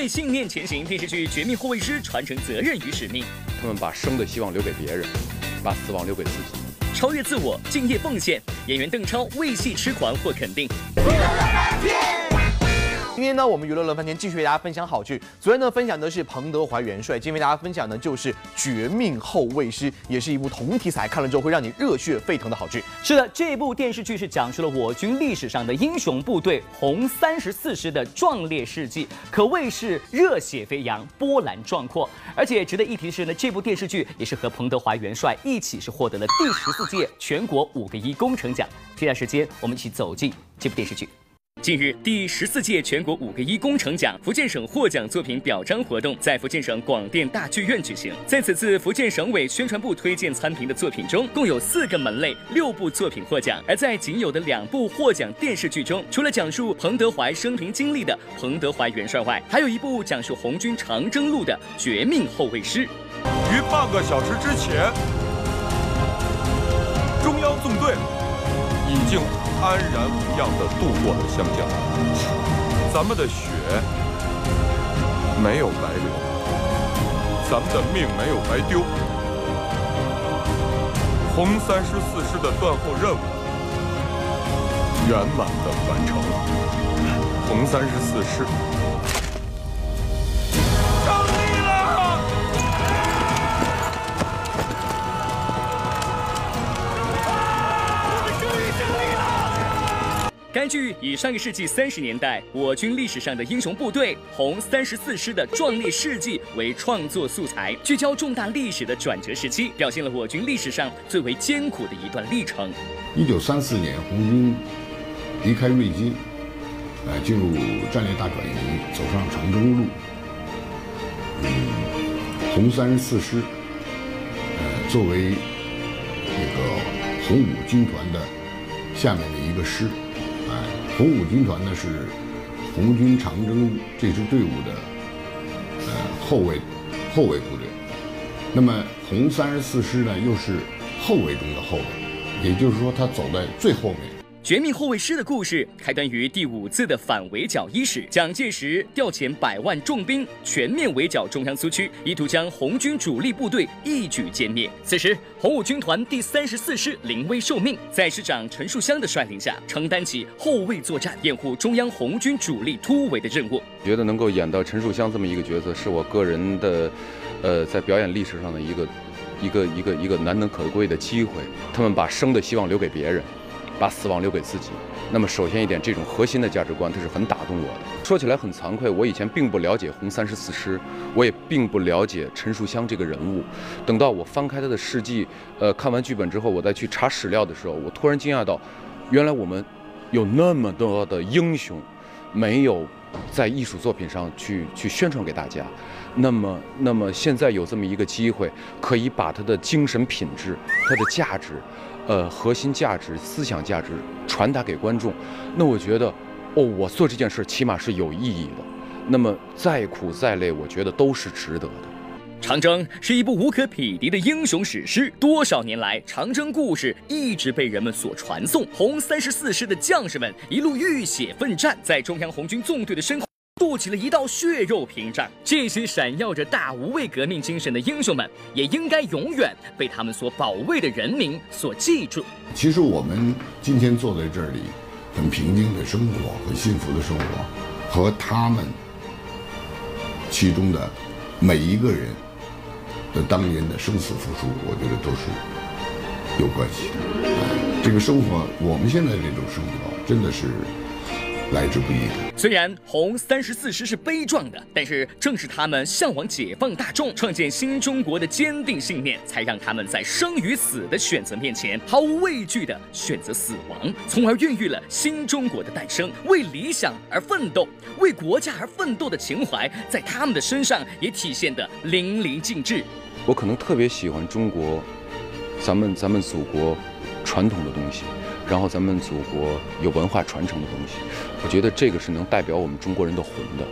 为信念前行电视剧《绝命护卫师》传承责任与使命。他们把生的希望留给别人，把死亡留给自己。超越自我，敬业奉献。演员邓超为戏痴狂获肯定。今天呢，我们娱乐乐翻天继续为大家分享好剧。昨天呢，分享的是彭德怀元帅，今天为大家分享的就是《绝命后卫师》，也是一部同题材，看了之后会让你热血沸腾的好剧。是的，这部电视剧是讲述了我军历史上的英雄部队红三十四师的壮烈事迹，可谓是热血飞扬、波澜壮阔。而且值得一提的是呢，这部电视剧也是和彭德怀元帅一起是获得了第十四届全国五个一工程奖。接下来时间，我们一起走进这部电视剧。近日，第十四届全国五个一工程奖福建省获奖作品表彰活动在福建省广电大剧院举行。在此次福建省委宣传部推荐参评的作品中，共有四个门类六部作品获奖。而在仅有的两部获奖电视剧中，除了讲述彭德怀生平经历的《彭德怀元帅》外，还有一部讲述红军长征路的《绝命后卫师》。于半个小时之前，中央纵队已经。安然无恙地度过了湘江，咱们的血没有白流，咱们的命没有白丢。红三十四师的断后任务。圆满地完成。了，红三十四师。该剧以上个世纪三十年代我军历史上的英雄部队红三十四师的壮烈事迹为创作素材，聚焦重大历史的转折时期，表现了我军历史上最为艰苦的一段历程。一九三四年，红军离开瑞金，呃，进入战略大转移，走上长征路。嗯，红三十四师，呃，作为这个红五军团的下面的一个师。红五军团呢是红军长征这支队伍的呃后卫后卫部队，那么红三十四师呢又是后卫中的后卫，也就是说他走在最后面。绝命后卫师的故事开端于第五次的反围剿伊始，蒋介石调遣百万重兵全面围剿中央苏区，意图将红军主力部队一举歼灭。此时，红五军团第三十四师临危受命，在师长陈树湘的率领下，承担起后卫作战、掩护中央红军主力突围的任务。觉得能够演到陈树湘这么一个角色，是我个人的，呃，在表演历史上的一个一个一个一个难能可贵的机会。他们把生的希望留给别人。把死亡留给自己。那么，首先一点，这种核心的价值观，它是很打动我的。说起来很惭愧，我以前并不了解红三十四师，我也并不了解陈树湘这个人物。等到我翻开他的事迹，呃，看完剧本之后，我再去查史料的时候，我突然惊讶到，原来我们有那么多的英雄，没有在艺术作品上去去宣传给大家。那么，那么现在有这么一个机会，可以把他的精神品质、他的价值。呃，核心价值、思想价值传达给观众，那我觉得，哦，我做这件事起码是有意义的。那么再苦再累，我觉得都是值得的。长征是一部无可匹敌的英雄史诗，多少年来，长征故事一直被人们所传颂。红三十四师的将士们一路浴血奋战，在中央红军纵队的身后。筑起了一道血肉屏障。这些闪耀着大无畏革命精神的英雄们，也应该永远被他们所保卫的人民所记住。其实我们今天坐在这里，很平静的生活，很幸福的生活，和他们其中的每一个人的当年的生死付出，我觉得都是有关系的。这个生活，我们现在这种生活，真的是。来之不易。虽然红三十四师是悲壮的，但是正是他们向往解放大众、创建新中国的坚定信念，才让他们在生与死的选择面前毫无畏惧地选择死亡，从而孕育了新中国的诞生。为理想而奋斗、为国家而奋斗的情怀，在他们的身上也体现得淋漓尽致。我可能特别喜欢中国，咱们咱们祖国传统的东西。然后咱们祖国有文化传承的东西，我觉得这个是能代表我们中国人的魂的。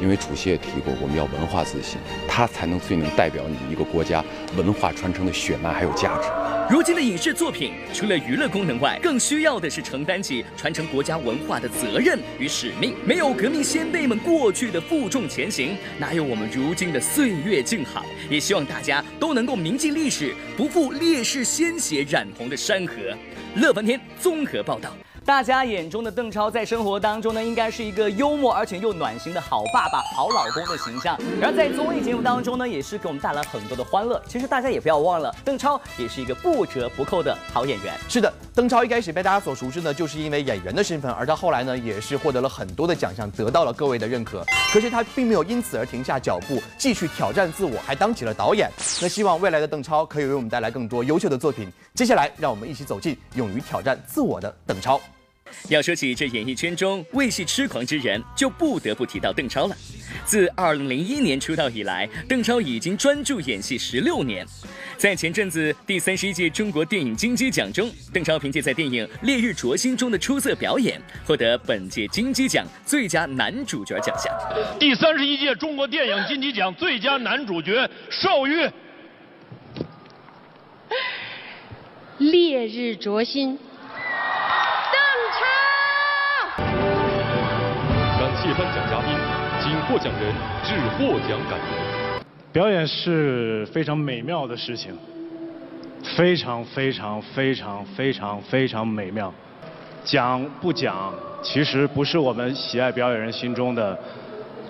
因为主席也提过，我们要文化自信，它才能最能代表你一个国家文化传承的血脉还有价值。如今的影视作品，除了娱乐功能外，更需要的是承担起传承国家文化的责任与使命。没有革命先辈们过去的负重前行，哪有我们如今的岁月静好？也希望大家都能够铭记历史，不负烈士鲜血染红的山河。乐翻天综合报道。大家眼中的邓超在生活当中呢，应该是一个幽默而且又暖心的好爸爸、好老公的形象。然而在综艺节目当中呢，也是给我们带来很多的欢乐。其实大家也不要忘了，邓超也是一个不折不扣的好演员。是的，邓超一开始被大家所熟知呢，就是因为演员的身份，而他后来呢，也是获得了很多的奖项，得到了各位的认可。可是他并没有因此而停下脚步，继续挑战自我，还当起了导演。那希望未来的邓超可以为我们带来更多优秀的作品。接下来，让我们一起走进勇于挑战自我的邓超。要说起这演艺圈中为戏痴狂之人，就不得不提到邓超了。自2001年出道以来，邓超已经专注演戏十六年。在前阵子第三十一届中国电影金鸡奖中，邓超凭借在电影《烈日灼心》中的出色表演，获得本届金鸡奖最佳男主角奖项。第三十一届中国电影金鸡奖最佳男主角授予《烈日灼心》。谢颁奖嘉宾，请获奖人致获奖感言。表演是非常美妙的事情，非常非常非常非常非常美妙。讲不讲，其实不是我们喜爱表演人心中的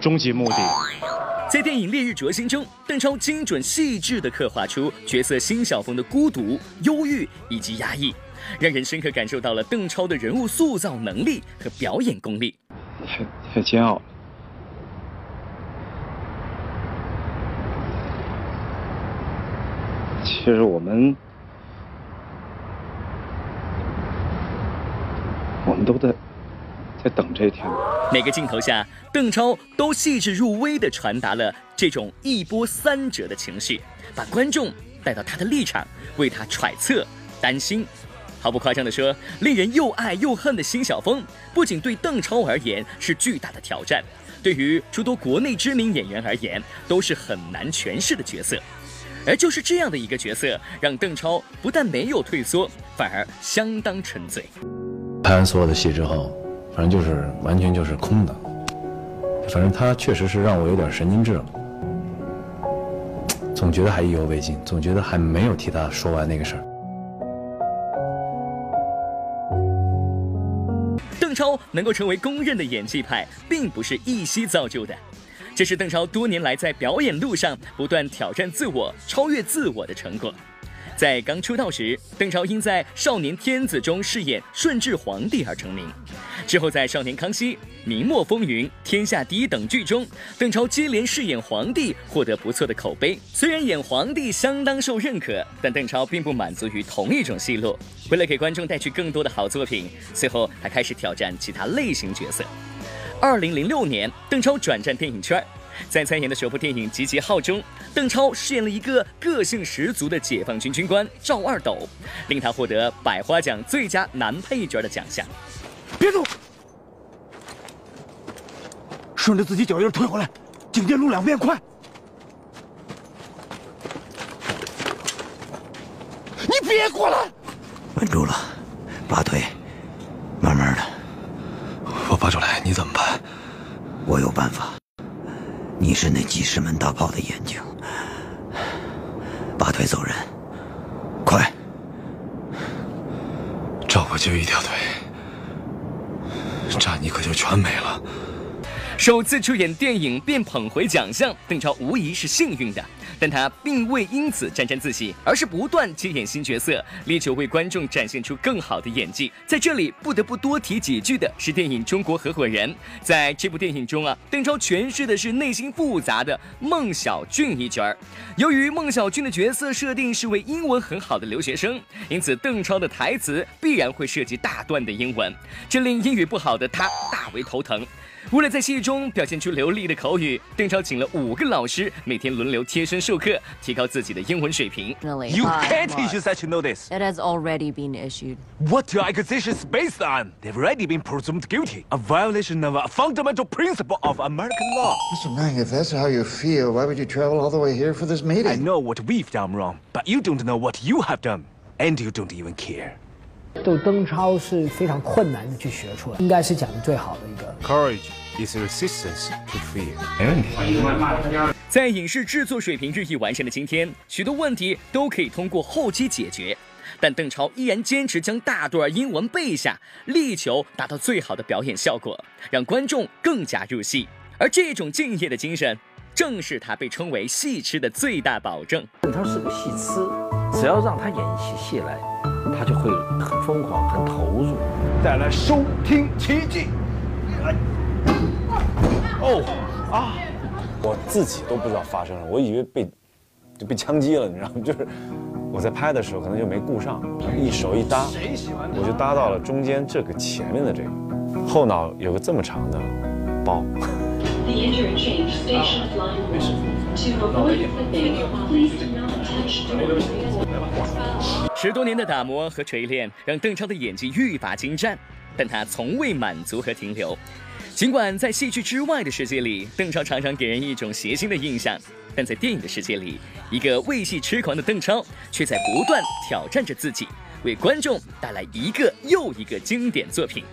终极目的。在电影《烈日灼心》中，邓超精准细致地刻画出角色辛晓峰的孤独、忧郁以及压抑，让人深刻感受到了邓超的人物塑造能力和表演功力。太太煎熬了。其实我们，我们都在在等这一天。每个镜头下，邓超都细致入微的传达了这种一波三折的情绪，把观众带到他的立场，为他揣测、担心。毫不夸张地说，令人又爱又恨的辛晓峰，不仅对邓超而言是巨大的挑战，对于诸多国内知名演员而言，都是很难诠释的角色。而就是这样的一个角色，让邓超不但没有退缩，反而相当沉醉。拍完所有的戏之后，反正就是完全就是空的。反正他确实是让我有点神经质了，总觉得还意犹未尽，总觉得还没有替他说完那个事儿。超能够成为公认的演技派，并不是一夕造就的，这是邓超多年来在表演路上不断挑战自我、超越自我的成果。在刚出道时，邓超因在《少年天子》中饰演顺治皇帝而成名。之后在《少年康熙》《明末风云》《天下第一》等剧中，邓超接连饰演皇帝，获得不错的口碑。虽然演皇帝相当受认可，但邓超并不满足于同一种戏路。为了给观众带去更多的好作品，随后他开始挑战其他类型角色。二零零六年，邓超转战电影圈。在参演的首部电影《集结号》中，邓超饰演了一个个性十足的解放军军官赵二斗，令他获得百花奖最佳男配角的奖项。别动，顺着自己脚印退回来，警戒路两边快！你别过来！稳住了，拔腿，慢慢的。我拔出来，你怎么办？我有办法。你是那几十门大炮的眼睛，拔腿走人，快！赵国就一条腿，炸你可就全没了。首次出演电影便捧回奖项，邓超无疑是幸运的。但他并未因此沾沾自喜，而是不断接演新角色，力求为观众展现出更好的演技。在这里不得不多提几句的是电影《中国合伙人》。在这部电影中啊，邓超诠释的是内心复杂的孟小俊一角儿。由于孟小俊的角色设定是位英文很好的留学生，因此邓超的台词必然会涉及大段的英文，这令英语不好的他大为头疼。为了在戏中表现出流利的口语，邓超请了五个老师，每天轮流贴身授课，提高自己的英文水平。 You can't issue such a notice. It has already been issued. What your accusation is based on? They've already been presumed guilty. A violation of a fundamental principle of American law. Mr. Mang, if that's how you feel, why would you travel all the way here for this meeting? I know what we've done wrong, but you don't know what you have done. And you don't even care. 斗邓超是非常困难的去学出来，应该是讲的最好的一个。Courage is resistance to fear. 没问题。在影视制作水平日益完善的今天，许多问题都可以通过后期解决，但邓超依然坚持将大段英文背下，力求达到最好的表演效果，让观众更加入戏。而这种敬业的精神，正是他被称为戏痴的最大保证。邓超是个戏痴，只要让他演起戏来，他就会很疯狂、很投入。带来收听奇迹。哦啊！我自己都不知道发生了，我以为被就被枪击了，你知道吗？就是我在拍的时候可能就没顾上，一手一搭，我就搭到了中间这个前面的这个，后脑有个这么长的包。The interchange station line To avoid flipping, please do not touch during 十多年的打磨和锤炼，让邓超的演技愈发精湛，但他从未满足和停留。尽管在戏剧之外的世界里，邓超常常给人一种谐星的印象，但在电影的世界里，一个为戏痴狂的邓超却在不断挑战着自己，为观众带来一个又一个经典作品。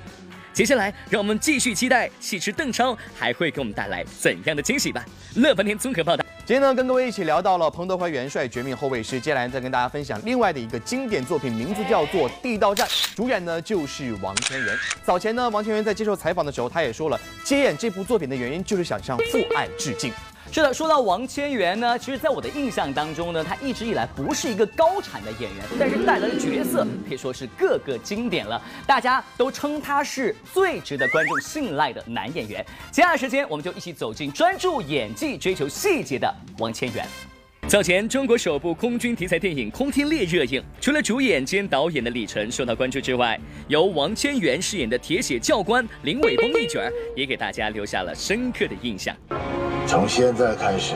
接下来，让我们继续期待戏痴邓超还会给我们带来怎样的惊喜吧。乐翻天综合报道。今天呢，跟各位一起聊到了彭德怀元帅《绝命后卫师》，接下来再跟大家分享另外的一个经典作品，名字叫做《地道战》，主演呢就是王千源。早前呢，王千源在接受采访的时候，他也说了，接演这部作品的原因就是想向父爱致敬。是的，说到王千源呢，其实，在我的印象当中呢，他一直以来不是一个高产的演员，但是带来的角色可以说是各个经典了，大家都称他是最值得观众信赖的男演员。接下来时间，我们就一起走进专注演技、追求细节的王千源。早前，中国首部空军题材电影《空天猎》热映，除了主演兼导演的李晨受到关注之外，由王千源饰演的铁血教官林伟峰一角也给大家留下了深刻的印象。从现在开始，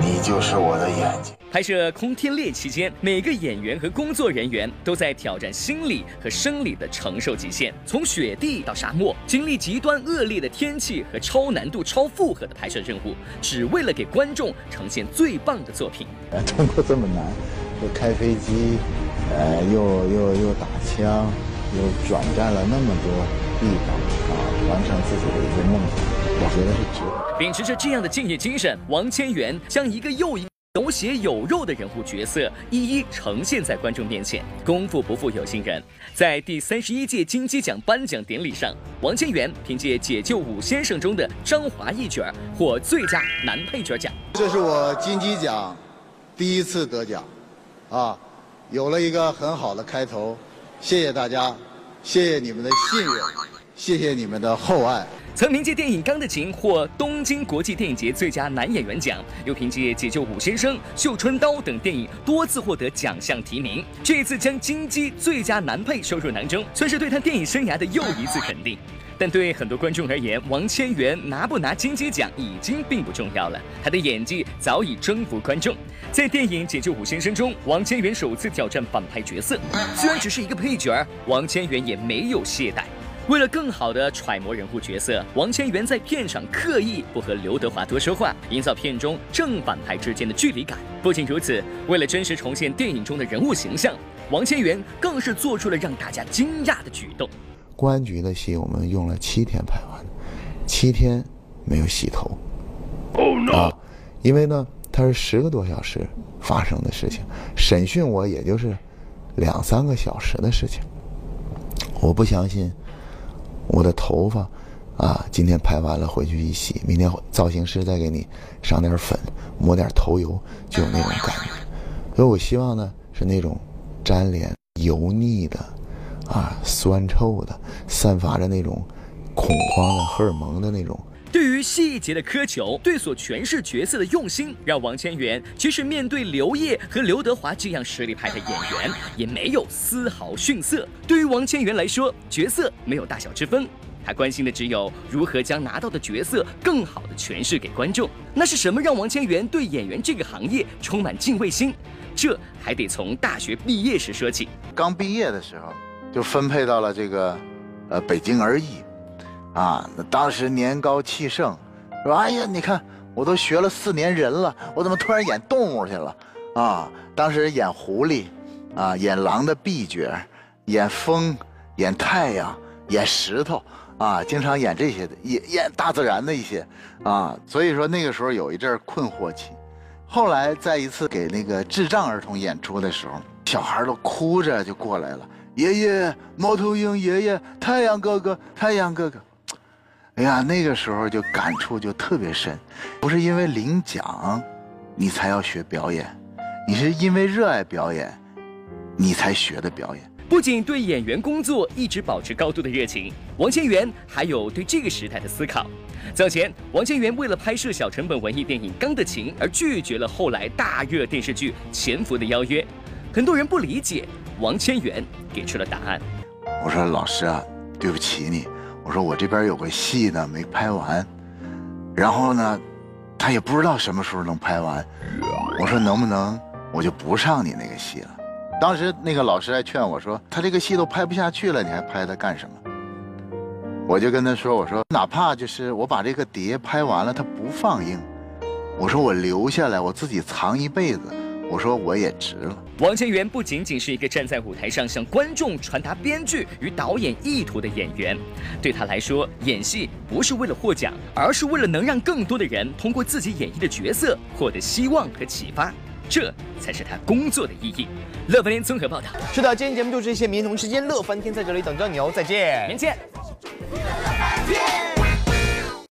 你就是我的眼睛。拍摄《空天猎》期间，每个演员和工作人员都在挑战心理和生理的承受极限，从雪地到沙漠，经历极端恶劣的天气和超难度、超负荷的拍摄任务，只为了给观众呈现最棒的作品。通过这么难，又开飞机，呃，又又又打枪，又转战了那么多地方啊，完成自己的一个梦想，我觉得是值得。秉持着这样的敬业精神，王千源将一个又一个。有血有肉的人物角色一一呈现在观众面前，功夫不负有心人。在第三十一届金鸡奖颁奖典礼上，王千源凭借《解救武先生》中的张华一角获最佳男配角奖。这是我金鸡奖第一次得奖，啊，有了一个很好的开头，谢谢大家，谢谢你们的信任，谢谢你们的厚爱。曾凭借电影《钢的琴》获东京国际电影节最佳男演员奖，又凭借《解救武先生》《绣春刀》等电影多次获得奖项提名。这一次将金鸡最佳男配收入囊中，算是对他电影生涯的又一次肯定。但对很多观众而言，王千源拿不拿金鸡奖已经并不重要了，他的演技早已征服观众。在电影《解救武先生》中，王千源首次挑战反派角色，虽然只是一个配角，王千源也没有懈怠。为了更好地揣摩人物角色，王千源在片场刻意不和刘德华多说话，营造片中正反派之间的距离感。不仅如此，为了真实重现电影中的人物形象，王千源更是做出了让大家惊讶的举动。公安局的戏我们用了七天拍完，七天没有洗头。啊，因为呢，它是十个多小时发生的事情，审讯我也就是两三个小时的事情。我不相信。我的头发，啊，今天拍完了回去一洗，明天造型师再给你上点粉，抹点头油，就有那种感觉。所以我希望呢是那种粘连、油腻的，啊，酸臭的，散发着那种恐慌的荷尔蒙的那种。对于细节的苛求，对所诠释角色的用心，让王千源即使面对刘烨和刘德华这样实力派的演员，也没有丝毫逊色。对于王千源来说，角色没有大小之分，他关心的只有如何将拿到的角色更好的诠释给观众。那是什么让王千源对演员这个行业充满敬畏心？这还得从大学毕业时说起。刚毕业的时候就分配到了这个，呃，北京而已，啊，当时年高气盛，说哎呀，你看我都学了四年人了，我怎么突然演动物去了？啊，当时演狐狸，啊，演狼的 B 角，演风，演太阳，演石头，啊，经常演这些的，演演大自然的一些，啊，所以说那个时候有一阵困惑期。后来在一次给那个智障儿童演出的时候，小孩都哭着就过来了，爷爷，猫头鹰爷爷，太阳哥哥，太阳哥哥。哎呀，那个时候就感触就特别深，不是因为领奖，你才要学表演，你是因为热爱表演，你才学的表演。不仅对演员工作一直保持高度的热情，王千源还有对这个时代的思考。早前，王千源为了拍摄小成本文艺电影《钢的琴》而拒绝了后来大热电视剧《潜伏》的邀约。很多人不理解，王千源给出了答案。我说：“老师啊，对不起你。我说我这边有个戏呢没拍完，然后呢，他也不知道什么时候能拍完。我说能不能我就不上你那个戏了？当时那个老师还劝我说，他这个戏都拍不下去了，你还拍他干什么？我就跟他说，我说哪怕就是我把这个碟拍完了，他不放映，我说我留下来，我自己藏一辈子，我说我也值了。王千源不仅仅是一个站在舞台上向观众传达编剧与导演意图的演员，对他来说，演戏不是为了获奖，而是为了能让更多的人通过自己演绎的角色获得希望和启发，这才是他工作的意义。乐翻天综合报道。是的，今天节目就这些，明天同时间乐翻天在这里等着你哦，再见，明天见。